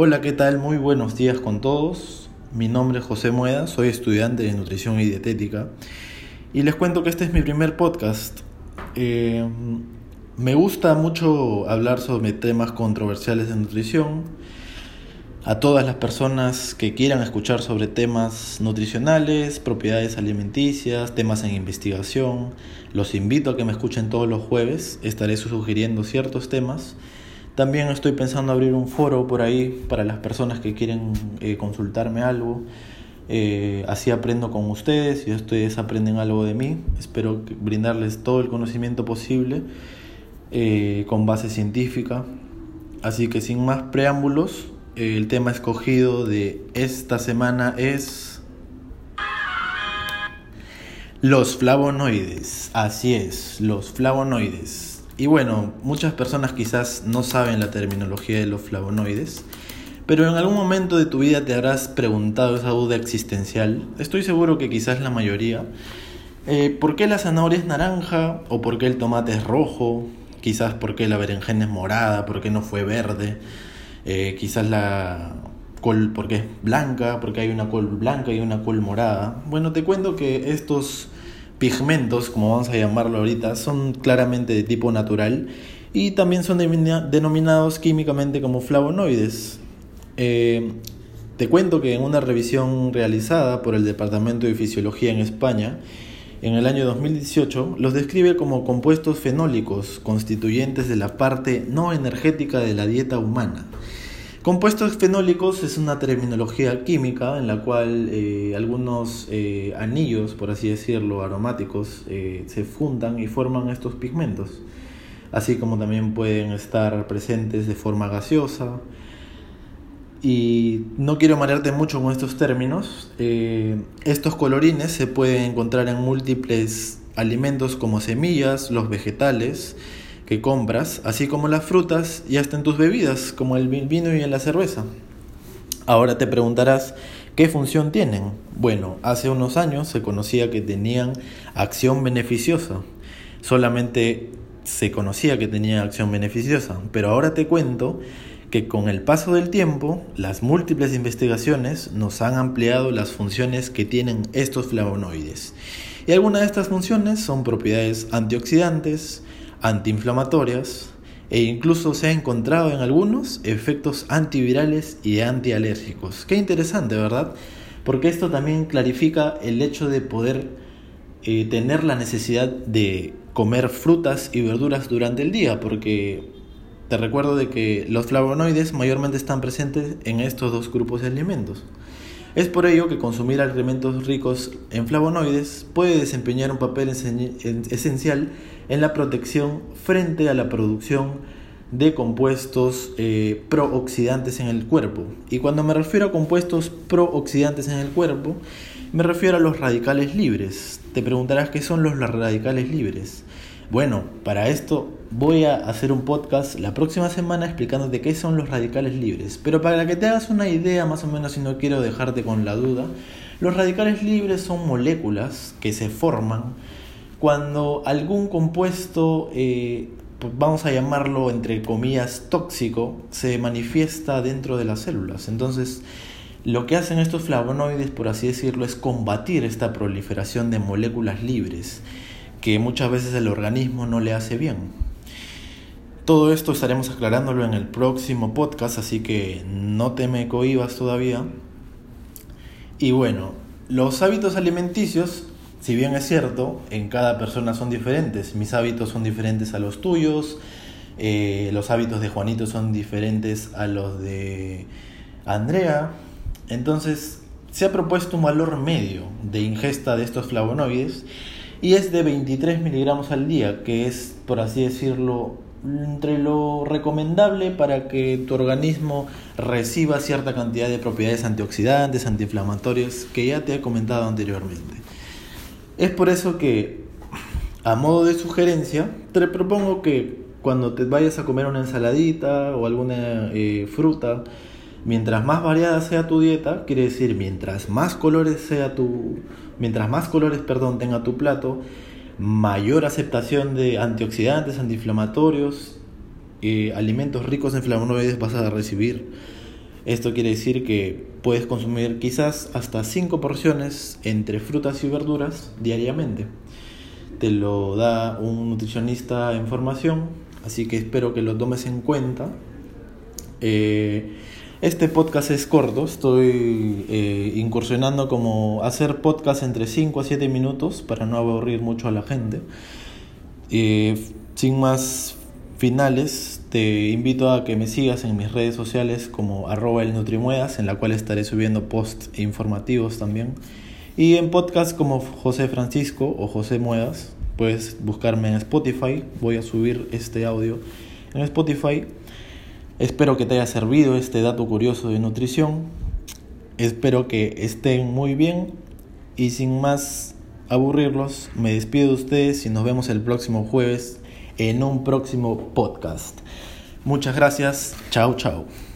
Hola, ¿qué tal? Muy buenos días con todos. Mi nombre es José Mueda, soy estudiante de nutrición y dietética y les cuento que este es mi primer podcast. Eh, me gusta mucho hablar sobre temas controversiales de nutrición. A todas las personas que quieran escuchar sobre temas nutricionales, propiedades alimenticias, temas en investigación, los invito a que me escuchen todos los jueves. Estaré sugiriendo ciertos temas también estoy pensando abrir un foro por ahí para las personas que quieren eh, consultarme algo. Eh, así aprendo con ustedes y ustedes aprenden algo de mí. Espero brindarles todo el conocimiento posible eh, con base científica. Así que sin más preámbulos, el tema escogido de esta semana es los flavonoides. Así es, los flavonoides. Y bueno, muchas personas quizás no saben la terminología de los flavonoides, pero en algún momento de tu vida te habrás preguntado esa duda existencial. Estoy seguro que quizás la mayoría. Eh, ¿Por qué la zanahoria es naranja? ¿O por qué el tomate es rojo? Quizás por qué la berenjena es morada, por qué no fue verde. Eh, quizás la col, porque es blanca, porque hay una col blanca y una col morada. Bueno, te cuento que estos pigmentos, como vamos a llamarlo ahorita, son claramente de tipo natural y también son denominados químicamente como flavonoides. Eh, te cuento que en una revisión realizada por el Departamento de Fisiología en España, en el año 2018, los describe como compuestos fenólicos constituyentes de la parte no energética de la dieta humana. Compuestos fenólicos es una terminología química en la cual eh, algunos eh, anillos, por así decirlo, aromáticos, eh, se fundan y forman estos pigmentos, así como también pueden estar presentes de forma gaseosa. Y no quiero marearte mucho con estos términos. estos colorines se pueden encontrar en múltiples alimentos como semillas, los vegetales, que compras, así como las frutas y hasta en tus bebidas, como el vino y en la cerveza. Ahora te preguntarás, ¿qué función tienen? Bueno, hace unos años se conocía que tenían acción beneficiosa. Solamente se conocía que tenían acción beneficiosa, pero ahora te cuento que con el paso del tiempo, las múltiples investigaciones nos han ampliado las funciones que tienen estos flavonoides. Y algunas de estas funciones son propiedades antioxidantes, antiinflamatorias e incluso se ha encontrado en algunos efectos antivirales y antialérgicos. Qué interesante, ¿verdad? Porque esto también clarifica el hecho de poder eh, tener la necesidad de comer frutas y verduras durante el día, porque te recuerdo de que los flavonoides mayormente están presentes en estos dos grupos de alimentos. Es por ello que consumir alimentos ricos en flavonoides puede desempeñar un papel esencial en la protección frente a la producción de compuestos eh, prooxidantes en el cuerpo. Y cuando me refiero a compuestos prooxidantes en el cuerpo, me refiero a los radicales libres. Te preguntarás qué son los radicales libres. Bueno, para esto voy a hacer un podcast la próxima semana explicándote qué son los radicales libres. Pero para que te hagas una idea más o menos si no quiero dejarte con la duda, los radicales libres son moléculas que se forman cuando algún compuesto, eh, pues vamos a llamarlo entre comillas tóxico, se manifiesta dentro de las células. Entonces, lo que hacen estos flavonoides, por así decirlo, es combatir esta proliferación de moléculas libres que muchas veces el organismo no le hace bien. Todo esto estaremos aclarándolo en el próximo podcast, así que no te me cohibas todavía. Y bueno, los hábitos alimenticios si bien es cierto, en cada persona son diferentes, mis hábitos son diferentes a los tuyos, eh, los hábitos de Juanito son diferentes a los de Andrea, entonces se ha propuesto un valor medio de ingesta de estos flavonoides y es de 23 miligramos al día, que es, por así decirlo, entre lo recomendable para que tu organismo reciba cierta cantidad de propiedades antioxidantes, antiinflamatorias, que ya te he comentado anteriormente. Es por eso que, a modo de sugerencia, te propongo que cuando te vayas a comer una ensaladita o alguna eh, fruta, mientras más variada sea tu dieta, quiere decir mientras más colores sea tu, mientras más colores, perdón, tenga tu plato, mayor aceptación de antioxidantes, antiinflamatorios, eh, alimentos ricos en flavonoides vas a recibir. Esto quiere decir que puedes consumir quizás hasta 5 porciones entre frutas y verduras diariamente. Te lo da un nutricionista en formación, así que espero que lo tomes en cuenta. Eh, este podcast es corto, estoy eh, incursionando como hacer podcast entre 5 a 7 minutos para no aburrir mucho a la gente. Eh, sin más finales, te invito a que me sigas en mis redes sociales como arroba el Nutrimuedas, en la cual estaré subiendo posts informativos también. Y en podcast como José Francisco o José Muedas, puedes buscarme en Spotify, voy a subir este audio en Spotify Espero que te haya servido este dato curioso de nutrición. Espero que estén muy bien y sin más aburrirlos, me despido de ustedes y nos vemos el próximo jueves en un próximo podcast. Muchas gracias. Chao, chao.